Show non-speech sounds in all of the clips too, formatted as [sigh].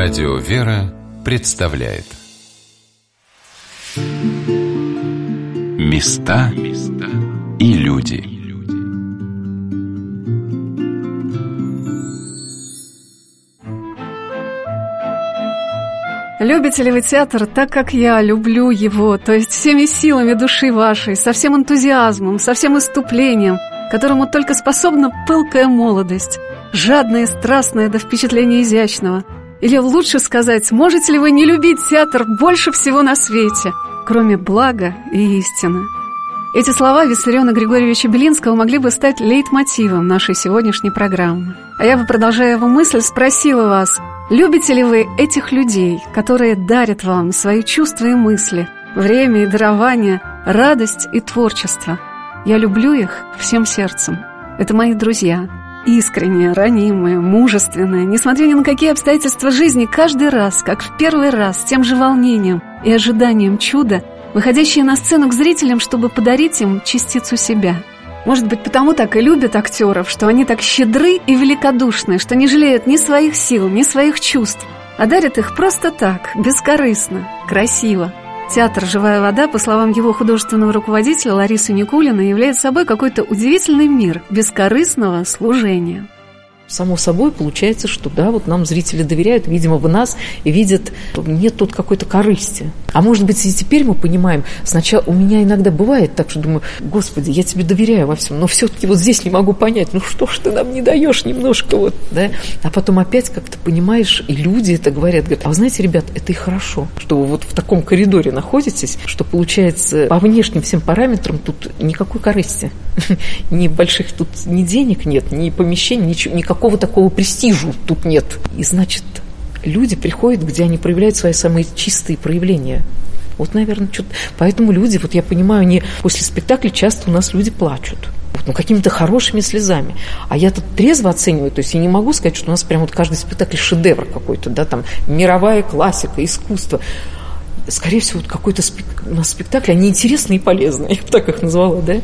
Радио «Вера» представляет. Места и люди. Любите ли вы театр так, как я люблю его, то есть всеми силами души вашей, со всем энтузиазмом, со всем иступлением, которому только способна пылкая молодость, жадная и страстная до впечатления изящного – или лучше сказать, можете ли вы не любить театр больше всего на свете, кроме блага и истины? Эти слова Виссариона Григорьевича Белинского могли бы стать лейтмотивом нашей сегодняшней программы. А я бы, продолжая его мысль, спросила вас, любите ли вы этих людей, которые дарят вам свои чувства и мысли, время и дарование, радость и творчество? Я люблю их всем сердцем. Это мои друзья, искренняя, ранимая, мужественная, несмотря ни на какие обстоятельства жизни, каждый раз, как в первый раз, с тем же волнением и ожиданием чуда, выходящие на сцену к зрителям, чтобы подарить им частицу себя. Может быть, потому так и любят актеров, что они так щедры и великодушны, что не жалеют ни своих сил, ни своих чувств, а дарят их просто так, бескорыстно, красиво. Театр «Живая вода», по словам его художественного руководителя Ларисы Никулина, является собой какой-то удивительный мир бескорыстного служения. Само собой получается, что да, вот нам зрители доверяют, видимо, в нас и видят, нет тут какой-то корысти. А может быть, и теперь мы понимаем, сначала у меня иногда бывает так, что думаю, господи, я тебе доверяю во всем, но все-таки вот здесь не могу понять, ну что ж ты нам не даешь немножко вот, да? А потом опять как-то понимаешь, и люди это говорят, говорят, а вы знаете, ребят, это и хорошо, что вы вот в таком коридоре находитесь, что получается по внешним всем параметрам тут никакой корысти, [laughs] ни больших тут ни денег нет, ни помещений, ничего, никакого никакого такого престижу тут нет. И значит, люди приходят, где они проявляют свои самые чистые проявления. Вот, наверное, что-то... Поэтому люди, вот я понимаю, они после спектакля часто у нас люди плачут. ну, какими-то хорошими слезами. А я тут трезво оцениваю, то есть я не могу сказать, что у нас прям вот каждый спектакль шедевр какой-то, да, там мировая классика, искусство скорее всего, вот какой-то спек... у нас спектакль, они интересные и полезные, [laughs] я бы так их назвала, да,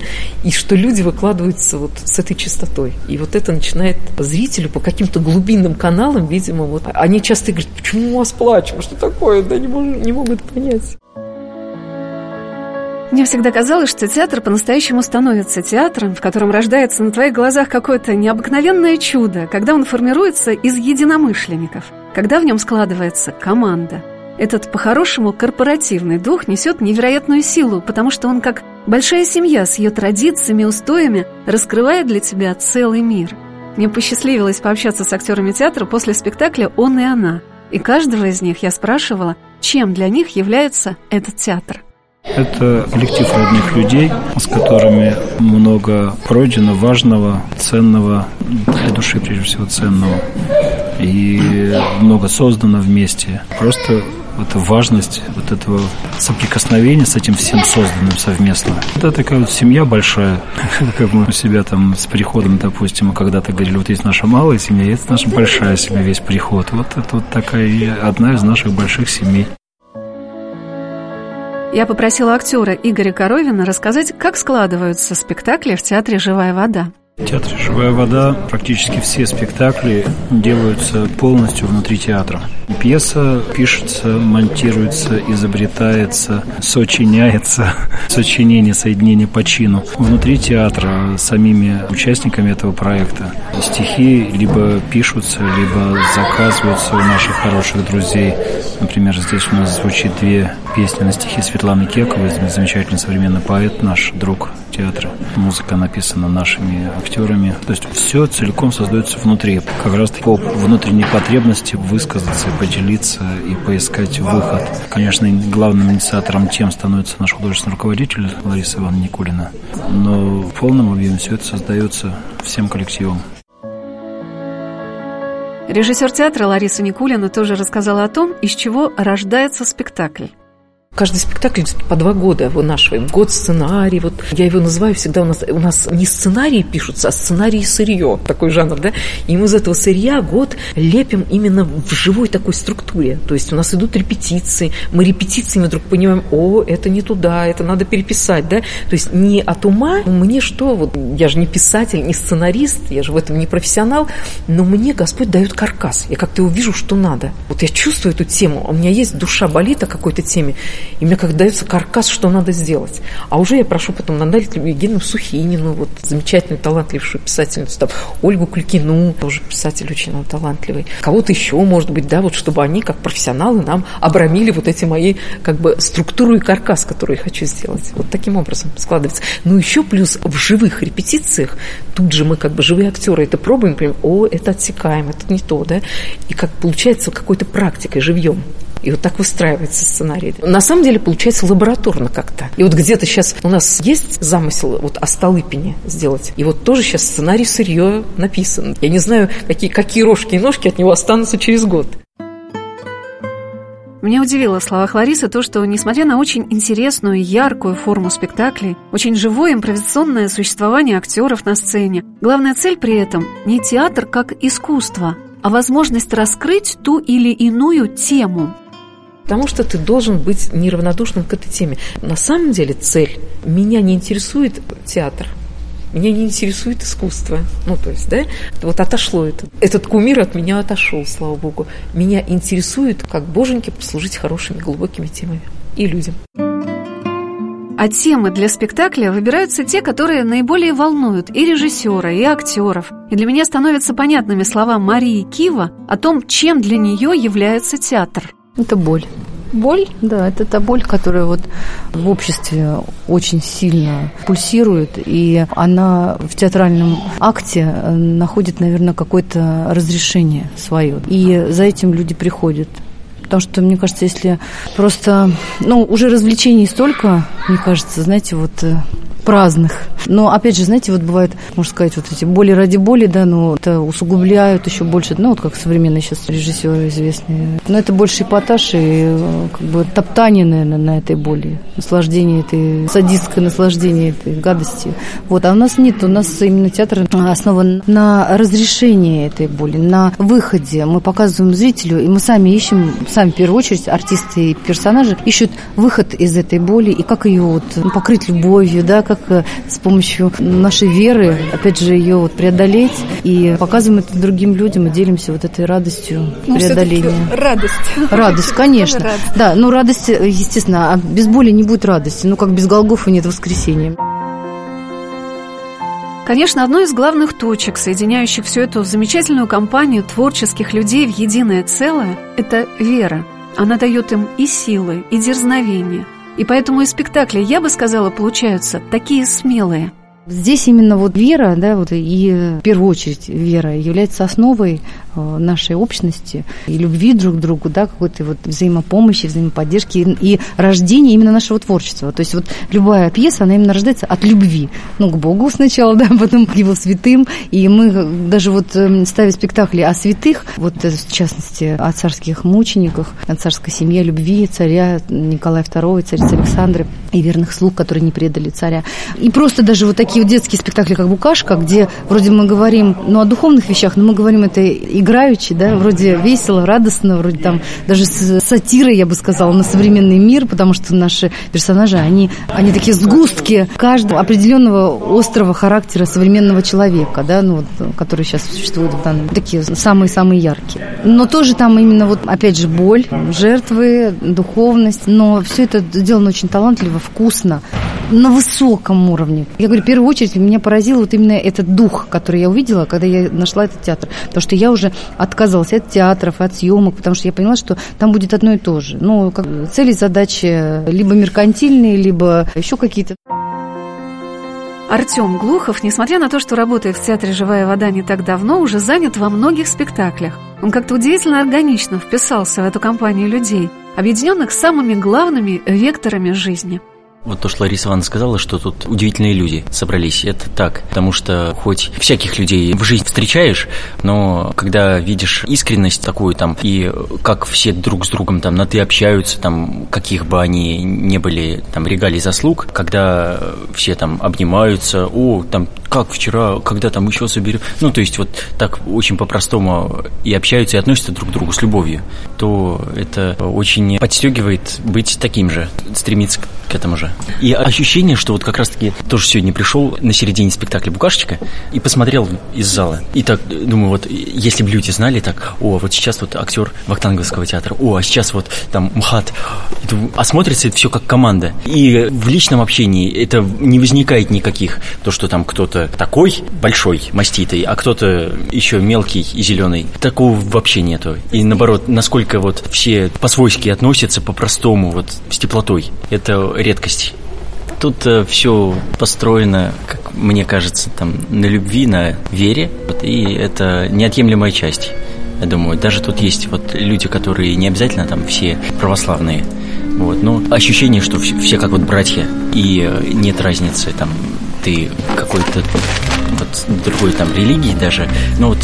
и что люди выкладываются вот с этой частотой. И вот это начинает зрителю по каким-то глубинным каналам, видимо, вот, они часто говорят, почему у вас плачем, что такое, да, не, мож... не могут понять. Мне всегда казалось, что театр по-настоящему становится театром, в котором рождается на твоих глазах какое-то необыкновенное чудо, когда он формируется из единомышленников, когда в нем складывается команда – этот по-хорошему корпоративный дух несет невероятную силу, потому что он как большая семья с ее традициями, устоями раскрывает для тебя целый мир. Мне посчастливилось пообщаться с актерами театра после спектакля «Он и она», и каждого из них я спрашивала, чем для них является этот театр. Это коллектив родных людей, с которыми много пройдено важного, ценного, для души прежде всего ценного. И много создано вместе. Просто вот важность вот этого соприкосновения с этим всем созданным совместно. Это такая вот семья большая, [laughs] как мы у себя там с приходом, допустим, мы когда-то говорили, вот есть наша малая семья, есть наша большая семья, весь приход. Вот это вот такая одна из наших больших семей. Я попросила актера Игоря Коровина рассказать, как складываются спектакли в театре «Живая вода». Театре «Живая вода» практически все спектакли делаются полностью внутри театра. Пьеса пишется, монтируется, изобретается, сочиняется, [laughs] сочинение, соединение по чину. Внутри театра самими участниками этого проекта стихи либо пишутся, либо заказываются у наших хороших друзей. Например, здесь у нас звучит две песни на стихи Светланы Кековой, замечательный современный поэт, наш друг театра. Музыка написана нашими актерами. То есть все целиком создается внутри. Как раз по внутренней потребности высказаться, поделиться и поискать выход. Конечно, главным инициатором тем становится наш художественный руководитель Лариса Ивановна Никулина. Но в полном объеме все это создается всем коллективом. Режиссер театра Лариса Никулина тоже рассказала о том, из чего рождается спектакль. Каждый спектакль по два года. Вынашиваем. Год сценарий, вот я его называю всегда у нас, у нас не сценарии пишутся, а сценарий и сырье, такой жанр, да, и мы из этого сырья год лепим именно в живой такой структуре. То есть у нас идут репетиции, мы репетициями вдруг понимаем, о, это не туда, это надо переписать, да, то есть не от ума, мне что, вот я же не писатель, не сценарист, я же в этом не профессионал, но мне Господь дает каркас, я как-то увижу, что надо. Вот я чувствую эту тему, у меня есть душа болит о какой-то теме, и мне как дается каркас, что надо сделать. А уже я прошу потом Наталью Евгеньевну Сухинину, вот замечательную, талантливую писательницу, там, Ольгу Клькину, тоже писатель очень талантливый. Кого-то еще, может быть, да, вот чтобы они, как профессионалы, нам обрамили вот эти мои, как бы, структуру и каркас, который я хочу сделать. Вот таким образом складывается. Ну, еще плюс в живых репетициях, тут же мы, как бы, живые актеры это пробуем, понимаем, о, это отсекаем, это не то, да, и как получается какой-то практикой, живьем. И вот так выстраивается сценарий. На самом деле получается лабораторно как-то. И вот где-то сейчас у нас есть замысел вот о Столыпине сделать. И вот тоже сейчас сценарий сырье написан. Я не знаю, какие, какие рожки и ножки от него останутся через год. Меня удивило в словах Ларисы то, что, несмотря на очень интересную и яркую форму спектаклей, очень живое импровизационное существование актеров на сцене, главная цель при этом не театр как искусство, а возможность раскрыть ту или иную тему. Потому что ты должен быть неравнодушным к этой теме. На самом деле цель. Меня не интересует театр. Меня не интересует искусство. Ну, то есть, да, вот отошло это. Этот кумир от меня отошел, слава богу. Меня интересует, как боженьке, послужить хорошими, глубокими темами и людям. А темы для спектакля выбираются те, которые наиболее волнуют и режиссера, и актеров. И для меня становятся понятными слова Марии Кива о том, чем для нее является театр. Это боль. Боль, да, это та боль, которая вот в обществе очень сильно пульсирует, и она в театральном акте э, находит, наверное, какое-то разрешение свое. И за этим люди приходят. Потому что, мне кажется, если просто... Ну, уже развлечений столько, мне кажется, знаете, вот э, праздных. Но, опять же, знаете, вот бывает, можно сказать, вот эти боли ради боли, да, но это усугубляют еще больше, ну, вот как современные сейчас режиссеры известные. Но это больше эпатаж и э, как бы топтание, наверное, на этой боли, наслаждение этой, садистское наслаждение этой гадости. Вот, а у нас нет, у нас именно театр основан на разрешении этой боли, на выходе. Мы показываем зрителю, и мы сами ищем, сами в первую очередь, артисты и персонажи ищут выход из этой боли и как ее вот ну, покрыть любовью, да, как как э, с помощью нашей веры, опять же, ее вот преодолеть и показываем это другим людям и делимся вот этой радостью ну, преодоления. Радость. Радость, [laughs] конечно. Радость. Да, ну радость, естественно, а без боли не будет радости. Ну, как без Голгофа нет воскресения. Конечно, одной из главных точек, соединяющих всю эту замечательную компанию творческих людей в единое целое, это вера. Она дает им и силы, и дерзновение – и поэтому и спектакли, я бы сказала, получаются такие смелые – Здесь именно вот вера, да, вот и в первую очередь вера является основой э, нашей общности и любви друг к другу, да, какой-то вот взаимопомощи, взаимоподдержки и, и рождения именно нашего творчества. То есть вот любая пьеса, она именно рождается от любви. Ну, к Богу сначала, [laughs] да, потом к Его святым. И мы даже вот эм, ставя спектакли о святых, вот э, в частности о царских мучениках, о царской семье, любви царя Николая II, царицы Александры и верных слуг, которые не предали царя. И просто даже вот такие такие детские спектакли, как «Букашка», где вроде мы говорим, ну, о духовных вещах, но мы говорим это играючи, да, вроде весело, радостно, вроде там даже с сатирой, я бы сказала, на современный мир, потому что наши персонажи, они, они такие сгустки каждого определенного острого характера современного человека, да, ну, вот, который сейчас существует в данном, такие самые-самые яркие. Но тоже там именно вот, опять же, боль, жертвы, духовность, но все это сделано очень талантливо, вкусно, на высоком уровне. Я говорю, первый первую очередь меня поразил вот именно этот дух, который я увидела, когда я нашла этот театр. Потому что я уже отказалась от театров, от съемок, потому что я поняла, что там будет одно и то же. Ну, как, цели, задачи либо меркантильные, либо еще какие-то. Артем Глухов, несмотря на то, что работает в театре «Живая вода» не так давно, уже занят во многих спектаклях. Он как-то удивительно органично вписался в эту компанию людей, объединенных самыми главными векторами жизни – Вот то, что Лариса Ивановна сказала, что тут удивительные люди собрались. Это так, потому что хоть всяких людей в жизни встречаешь, но когда видишь искренность такую там, и как все друг с другом там на «ты» общаются, там, каких бы они не были там регалий заслуг, когда все там обнимаются, о, там, как вчера, когда там еще соберем, ну, то есть вот так очень по-простому и общаются, и относятся друг к другу с любовью, то это очень подстегивает быть таким же, стремиться к этому же. И ощущение, что вот как раз-таки тоже сегодня пришел на середине спектакля «Букашечка» и посмотрел из зала. И так думаю, вот если бы люди знали так, о, вот сейчас вот актер Вахтанговского театра, о, а сейчас вот там МХАТ, а смотрится это все как команда. И в личном общении это не возникает никаких, то, что там кто-то такой большой, маститый, а кто-то еще мелкий и зеленый. Такого вообще нету. И наоборот, насколько вот все по-свойски относятся, по-простому, вот с теплотой. Это редкость. Тут э, все построено, как мне кажется, там на любви, на вере, вот, и это неотъемлемая часть. Я думаю, даже тут есть вот люди, которые не обязательно там все православные, вот, но ощущение, что все, все как вот братья, и э, нет разницы, там, ты какой-то вот другой там религии даже, но вот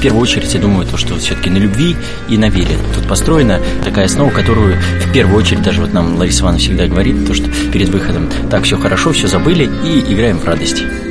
в первую очередь, я думаю, то, что все-таки на любви и на вере тут построена такая основа, которую в первую очередь даже вот нам Лариса Ивановна всегда говорит, то, что перед выходом так, все хорошо, все забыли и играем в радости.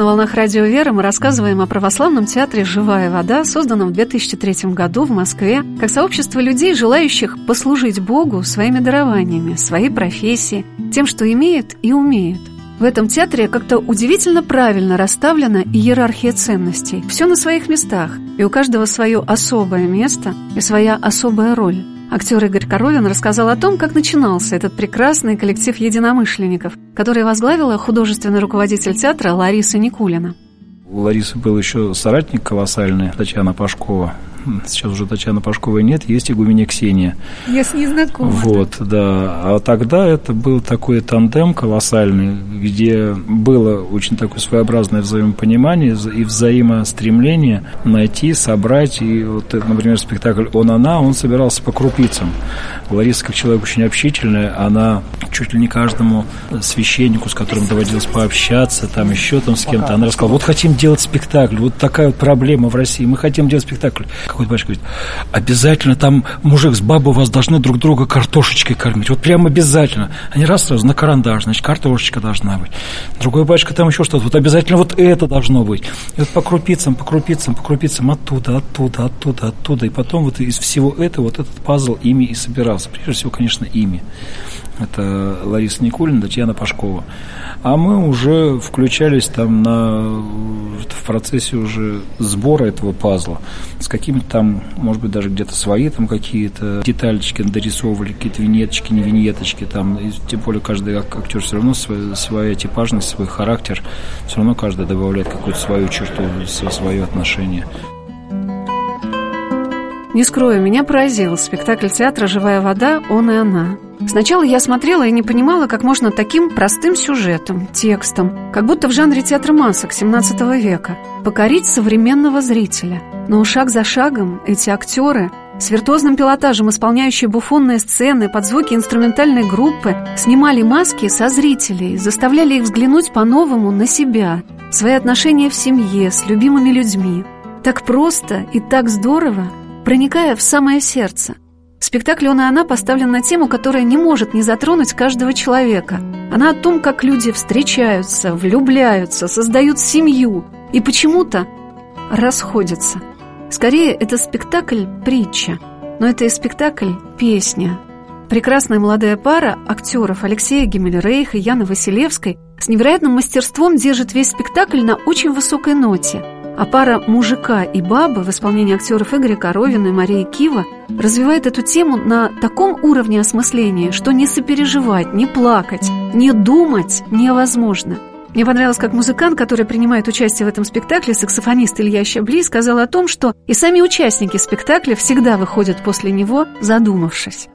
На «Волнах Радио Вера» мы рассказываем о православном театре «Живая вода», созданном в 2003 году в Москве, как сообщество людей, желающих послужить Богу своими дарованиями, своей профессией, тем, что имеют и умеют. В этом театре как-то удивительно правильно расставлена иерархия ценностей. Все на своих местах, и у каждого свое особое место и своя особая роль. Актер Игорь Коровин рассказал о том, как начинался этот прекрасный коллектив единомышленников, который возглавила художественный руководитель театра Лариса Никулина. У Ларисы был еще соратник колоссальный, Татьяна Пашкова. Сейчас уже Татьяна Пашковой нет, есть игуменя Ксения. Я с ней знакома. Вот, да. А тогда это был такой тандем колоссальный, где было очень такое своеобразное взаимопонимание и взаимостремление найти, собрать. И вот, например, спектакль «Он-она», он собирался по крупицам. Лариса, как человек очень общительный, она чуть ли не каждому священнику, с которым доводилось пообщаться, там еще там с кем-то, она рассказала, вот хотим делать спектакль, вот такая вот проблема в России, мы хотим делать спектакль. Какой-то батюшка говорит, обязательно там мужик с бабой вас должны друг друга картошечкой кормить, вот прям обязательно. Они раз сразу на карандаш, значит, картошечка должна быть. Другой батюшка там еще что-то, вот обязательно вот это должно быть. И вот по крупицам, по крупицам, по крупицам, оттуда, оттуда, оттуда, оттуда. И потом вот из всего этого вот этот пазл ими и собирался. Прежде всего, конечно, ими. Это Лариса Никулина, Татьяна Пашкова. А мы уже включались там на, в процессе уже сбора этого пазла с какими-то там, может быть, даже где-то свои там какие-то деталечки дорисовывали, какие-то винеточки, не винеточки там. И тем более каждый актер все равно свой, своя типажность, свой характер. Все равно каждый добавляет какую-то свою черту, свое отношение. Не скрою, меня поразил спектакль театра «Живая вода. Он и она». Сначала я смотрела и не понимала, как можно таким простым сюжетом, текстом, как будто в жанре театра масок XVII века, покорить современного зрителя. Но шаг за шагом эти актеры с виртуозным пилотажем, исполняющие буфонные сцены под звуки инструментальной группы, снимали маски со зрителей, заставляли их взглянуть по-новому на себя – свои отношения в семье, с любимыми людьми. Так просто и так здорово, проникая в самое сердце. Спектакль «Он и она» поставлен на тему, которая не может не затронуть каждого человека. Она о том, как люди встречаются, влюбляются, создают семью и почему-то расходятся. Скорее, это спектакль-притча, но это и спектакль-песня. Прекрасная молодая пара актеров Алексея Гиммельрейха и Яны Василевской с невероятным мастерством держит весь спектакль на очень высокой ноте. А пара мужика и бабы в исполнении актеров Игоря Коровина и Марии Кива развивает эту тему на таком уровне осмысления, что не сопереживать, не плакать, не думать невозможно – мне понравилось, как музыкант, который принимает участие в этом спектакле, саксофонист Илья Щабли, сказал о том, что и сами участники спектакля всегда выходят после него, задумавшись.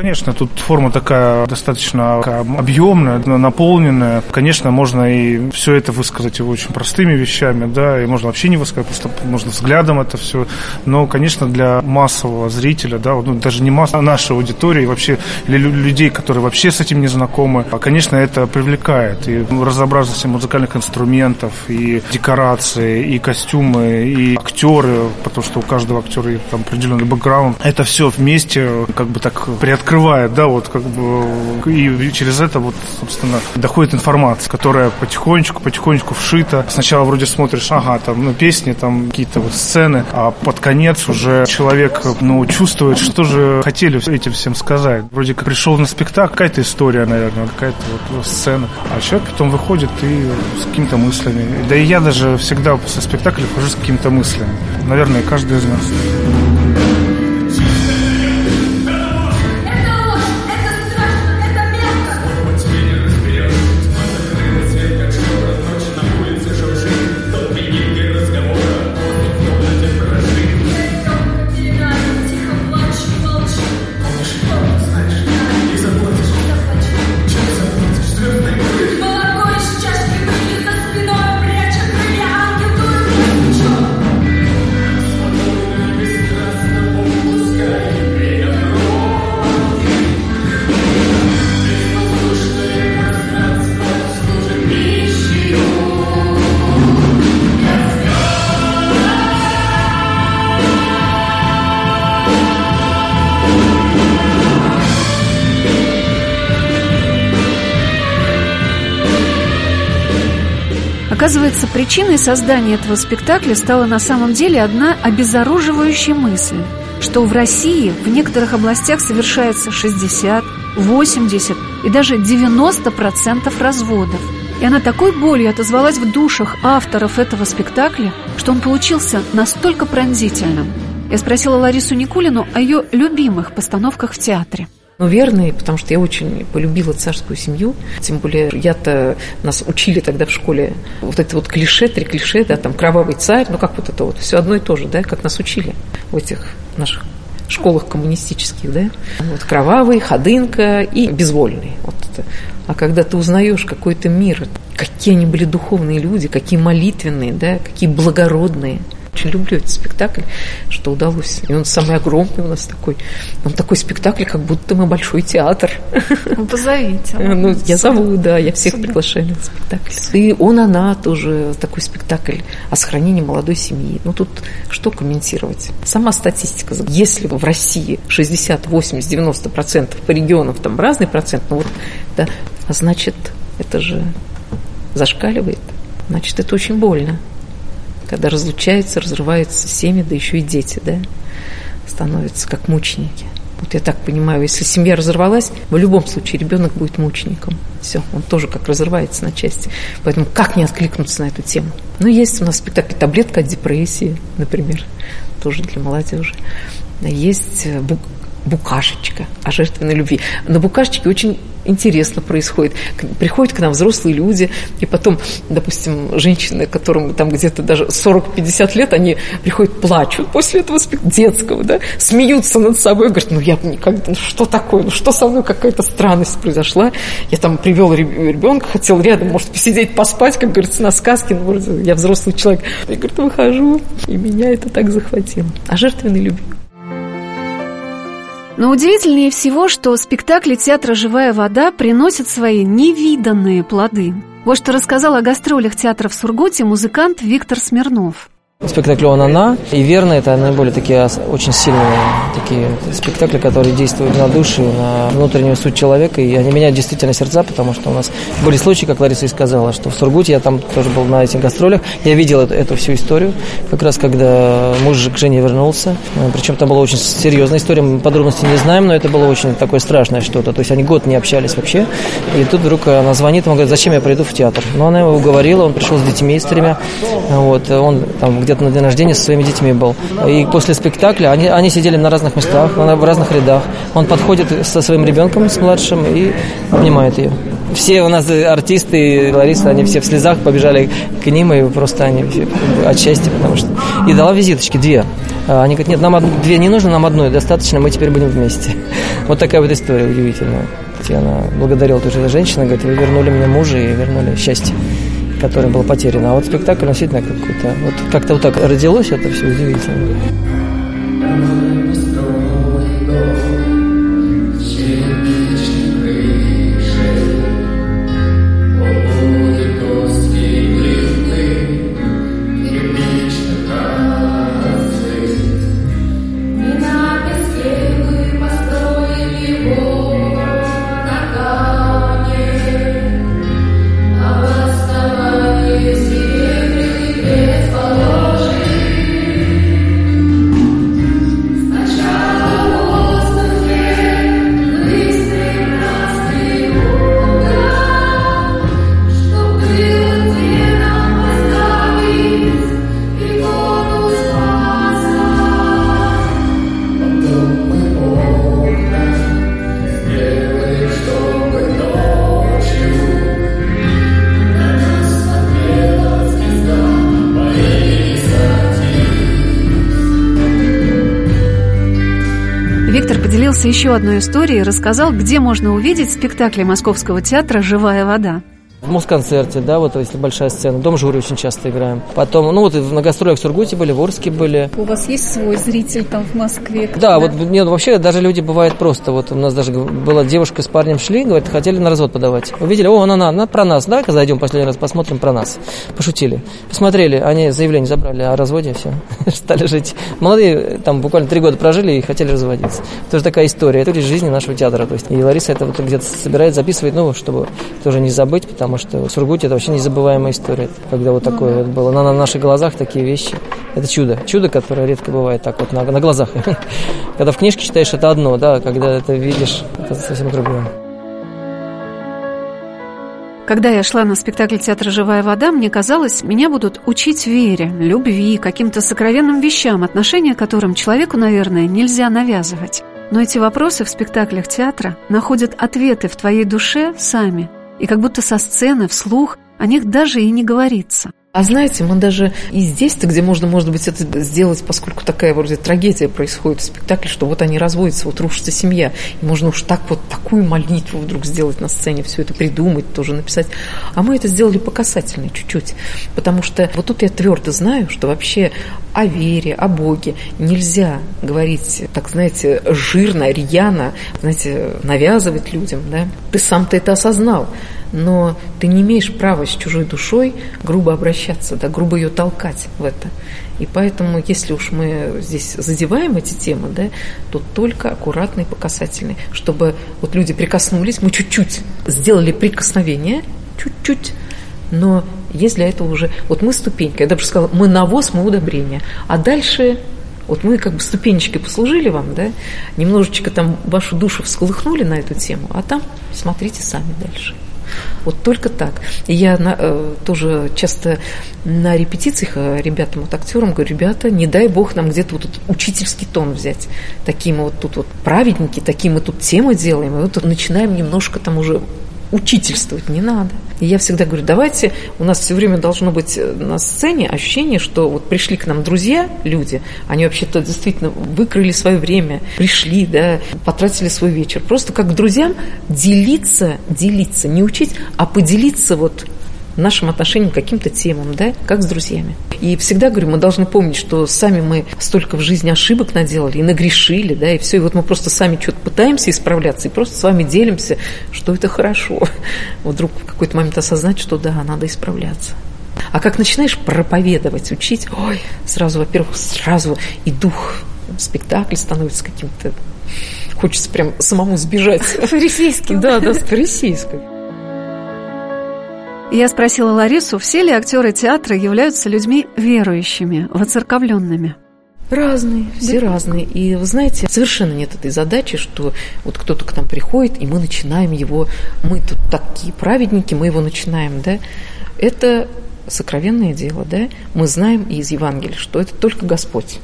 Конечно, тут форма такая достаточно объемная, наполненная. Конечно, можно и все это высказать его очень простыми вещами, да, и можно вообще не высказать, просто можно взглядом это все. Но, конечно, для массового зрителя, да, ну, даже не масса, а нашей аудитории, вообще, или людей, которые вообще с этим не знакомы, а, конечно, это привлекает. И разнообразность музыкальных инструментов, и декорации, и костюмы, и актеры, потому что у каждого актера там определенный бэкграунд. Это все вместе как бы так приоткрывает открывает, да, вот как бы, и через это вот, собственно, доходит информация, которая потихонечку, потихонечку вшита. Сначала вроде смотришь, ага, там, ну, песни, там, какие-то вот сцены, а под конец уже человек, ну, чувствует, что же хотели этим всем сказать. Вроде как пришел на спектакль, какая-то история, наверное, какая-то вот сцена. А человек потом выходит и с какими-то мыслями. Да и я даже всегда после спектакля хожу с какими-то мыслями. Наверное, каждый из нас. Оказывается, причиной создания этого спектакля стала на самом деле одна обезоруживающая мысль, что в России в некоторых областях совершается 60, 80 и даже 90% разводов. И она такой болью отозвалась в душах авторов этого спектакля, что он получился настолько пронзительным. Я спросила Ларису Никулину о ее любимых постановках в театре ну, верный, потому что я очень полюбила царскую семью. Тем более я-то, нас учили тогда в школе вот это вот клише, три клише, да, там кровавый царь, ну как вот это вот, все одно и то же, да, как нас учили в этих наших школах коммунистических, да, вот кровавый, ходынка и безвольный. Вот это. А когда ты узнаешь какой-то мир, какие они были духовные люди, какие молитвенные, да, какие благородные – очень люблю этот спектакль, что удалось. И он самый огромный у нас такой. Он такой спектакль, как будто мы большой театр. Ну, позовите. [laughs] Ну, я зову, да, я всех приглашаю на этот спектакль. И он, она тоже такой спектакль о сохранении молодой семьи. Ну, тут что комментировать? Сама статистика. Если в России 60, 80, 90 процентов по регионам, там разный процент, ну вот, да, а значит, это же зашкаливает. Значит, это очень больно когда разлучаются, разрываются семьи, да еще и дети, да, становятся как мученики. Вот я так понимаю, если семья разорвалась, в любом случае ребенок будет мучеником. Все, он тоже как разрывается на части. Поэтому как не откликнуться на эту тему? Ну, есть у нас спектакль «Таблетка от депрессии», например, тоже для молодежи. Есть э, букашечка о жертвенной любви. На букашечке очень интересно происходит. Приходят к нам взрослые люди, и потом, допустим, женщины, которым там где-то даже 40-50 лет, они приходят, плачут после этого детского, да, смеются над собой, говорят, ну я никогда, ну что такое, ну что со мной какая-то странность произошла. Я там привел ребенка, хотел рядом, может, посидеть, поспать, как говорится, на сказке, ну, вроде я взрослый человек. Я, говорит, выхожу, и меня это так захватило. А жертвенной любви но удивительнее всего, что спектакли театра «Живая вода» приносят свои невиданные плоды. Вот что рассказал о гастролях театра в Сургуте музыкант Виктор Смирнов. Спектакль «Он, она» и «Верно» — это наиболее такие очень сильные такие спектакли, которые действуют на душу, на внутреннюю суть человека, и они меняют действительно сердца, потому что у нас были случаи, как Лариса и сказала, что в Сургуте, я там тоже был на этих гастролях, я видел эту, эту всю историю, как раз когда муж к жене вернулся, причем там была очень серьезная история, мы подробности не знаем, но это было очень такое страшное что-то, то есть они год не общались вообще, и тут вдруг она звонит, он говорит, зачем я приду в театр? Но она его уговорила, он пришел с детьми, с тремя, вот, он там где-то на день рождения со своими детьми был. И после спектакля они, они сидели на разных местах, в разных рядах. Он подходит со своим ребенком, с младшим, и обнимает ее. Все у нас артисты, Лариса, они все в слезах побежали к ним, и просто они все от счастья, потому что... И дала визиточки, две. А они говорят, нет, нам две не нужно, нам одной достаточно, мы теперь будем вместе. [laughs] Вот такая вот история удивительная. И она благодарила тоже женщина, говорит, вы вернули мне мужа и вернули счастье которое было потеряно. А вот спектакль действительно какой-то... Вот как-то вот так родилось это все удивительно. Поделился еще одной историей рассказал, где можно увидеть спектакли Московского театра «Живая вода». В Москонцерте, да, вот если большая сцена. Дом жюри очень часто играем. Потом, ну вот на гастролях в Сургуте были, в Орске были. У вас есть свой зритель там в Москве? Да, да, вот нет, ну, вообще даже люди бывают просто. Вот у нас даже была девушка с парнем шли, говорит, хотели на развод подавать. Увидели, о, она, она, она про нас, давай-ка зайдем последний раз, посмотрим про нас. Пошутили. Посмотрели, они заявление забрали о разводе, все, [laughs] стали жить. Молодые там буквально три года прожили и хотели разводиться. Тоже такая история. Это жизни нашего театра. То есть, и Лариса это вот где-то собирает, записывает, ну, чтобы тоже не забыть, потому потому что Сургут это вообще незабываемая история, когда вот такое вот было. Но на наших глазах такие вещи. Это чудо. Чудо, которое редко бывает так вот на, на глазах. [laughs] Когда в книжке читаешь, это одно, да, когда это видишь, это совсем другое. Когда я шла на спектакль театра «Живая вода», мне казалось, меня будут учить вере, любви, каким-то сокровенным вещам, отношения к которым человеку, наверное, нельзя навязывать. Но эти вопросы в спектаклях театра находят ответы в твоей душе сами – и как будто со сцены вслух о них даже и не говорится. А знаете, мы даже и здесь-то, где можно, может быть, это сделать, поскольку такая вроде трагедия происходит в спектакле, что вот они разводятся, вот рушится семья, и можно уж так вот такую молитву вдруг сделать на сцене, все это придумать, тоже написать. А мы это сделали по касательной чуть-чуть, потому что вот тут я твердо знаю, что вообще о вере, о Боге нельзя говорить, так, знаете, жирно, рьяно, знаете, навязывать людям, да. Ты сам-то это осознал, но ты не имеешь права с чужой душой грубо обращаться, да, грубо ее толкать в это. И поэтому, если уж мы здесь задеваем эти темы, да, то только аккуратный, покасательный, чтобы вот люди прикоснулись, мы чуть-чуть сделали прикосновение, чуть-чуть, но есть для этого уже... Вот мы ступенька, я даже сказала, мы навоз, мы удобрение. А дальше вот мы как бы ступенечкой послужили вам, да, немножечко там вашу душу всколыхнули на эту тему, а там смотрите сами дальше. Вот только так. И я на, э, тоже часто на репетициях э, ребятам, вот актерам говорю, ребята, не дай бог нам где-то вот этот учительский тон взять. Такие мы вот тут вот праведники, такие мы тут темы делаем, и вот начинаем немножко там уже учительствовать не надо. И я всегда говорю, давайте, у нас все время должно быть э, на сцене ощущение, что вот пришли к нам друзья, люди, они вообще-то действительно выкрыли свое время, пришли, да, потратили свой вечер. Просто как друзьям делиться, делиться, не учить, а поделиться вот нашим отношениям к каким-то темам, да, как с друзьями. И всегда говорю, мы должны помнить, что сами мы столько в жизни ошибок наделали и нагрешили, да, и все, и вот мы просто сами что-то пытаемся исправляться и просто с вами делимся, что это хорошо. [laughs] Вдруг в какой-то момент осознать, что да, надо исправляться. А как начинаешь проповедовать, учить, ой, сразу, во-первых, сразу и дух спектакля становится каким-то хочется прям самому сбежать. Фарисейским. Да, да, фарисейским. Я спросила Ларису, все ли актеры театра являются людьми верующими, воцерковленными. Разные, все да. разные. И вы знаете, совершенно нет этой задачи, что вот кто-то к нам приходит, и мы начинаем его, мы тут такие праведники, мы его начинаем, да. Это сокровенное дело, да. Мы знаем из Евангелия, что это только Господь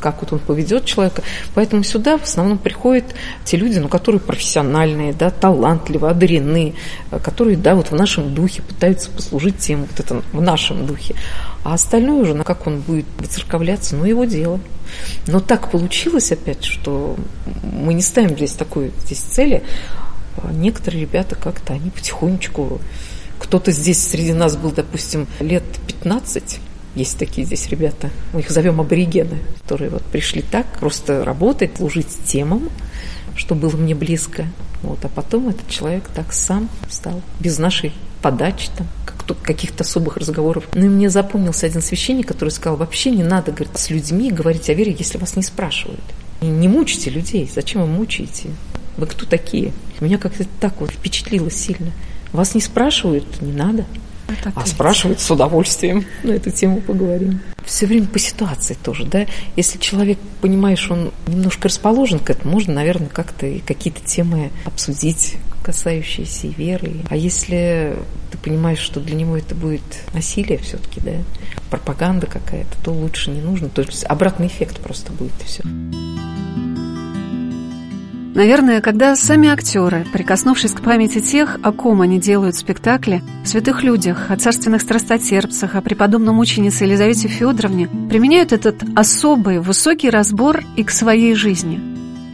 как вот он поведет человека. Поэтому сюда в основном приходят те люди, ну, которые профессиональные, да, талантливые, одарены, э, которые, да, вот в нашем духе пытаются послужить тем, вот это в нашем духе. А остальное уже, на как он будет выцерковляться, ну, его дело. Но так получилось опять, что мы не ставим здесь такой здесь цели. А некоторые ребята как-то, они потихонечку кто-то здесь среди нас был, допустим, лет 15, есть такие здесь ребята, мы их зовем аборигены, которые вот пришли так, просто работать, служить темам, что было мне близко. Вот, а потом этот человек так сам стал, без нашей подачи, там, каких-то особых разговоров. Ну и мне запомнился один священник, который сказал, вообще не надо говорить, с людьми говорить о вере, если вас не спрашивают. И не мучите людей, зачем вы мучаете? Вы кто такие? Меня как-то так вот впечатлило сильно. Вас не спрашивают, не надо. Это а спрашивают с удовольствием. На эту тему поговорим. Все время по ситуации тоже, да. Если человек, понимаешь, он немножко расположен к этому, можно, наверное, как-то какие-то темы обсудить, касающиеся веры. А если ты понимаешь, что для него это будет насилие все-таки, да, пропаганда какая-то, то лучше не нужно. То есть обратный эффект просто будет и все. Наверное, когда сами актеры, прикоснувшись к памяти тех, о ком они делают спектакли, о святых людях, о царственных страстотерпцах, о преподобном мученице Елизавете Федоровне, применяют этот особый, высокий разбор и к своей жизни.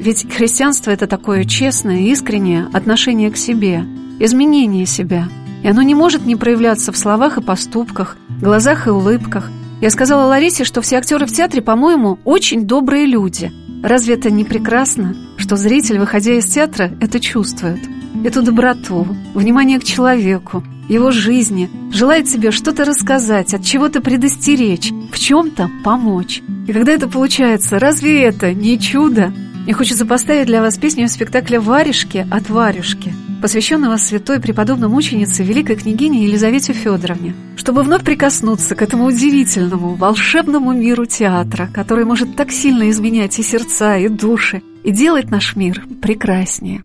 Ведь христианство – это такое честное, искреннее отношение к себе, изменение себя. И оно не может не проявляться в словах и поступках, глазах и улыбках. Я сказала Ларисе, что все актеры в театре, по-моему, очень добрые люди – Разве это не прекрасно, что зритель, выходя из театра, это чувствует? Эту доброту, внимание к человеку, его жизни, желает себе что-то рассказать, от чего-то предостеречь, в чем-то помочь. И когда это получается, разве это не чудо? Мне хочется поставить для вас песню из спектакля «Варежки» от Варюшки, посвященного святой преподобной мученице великой княгине Елизавете Федоровне, чтобы вновь прикоснуться к этому удивительному, волшебному миру театра, который может так сильно изменять и сердца, и души, и делать наш мир прекраснее.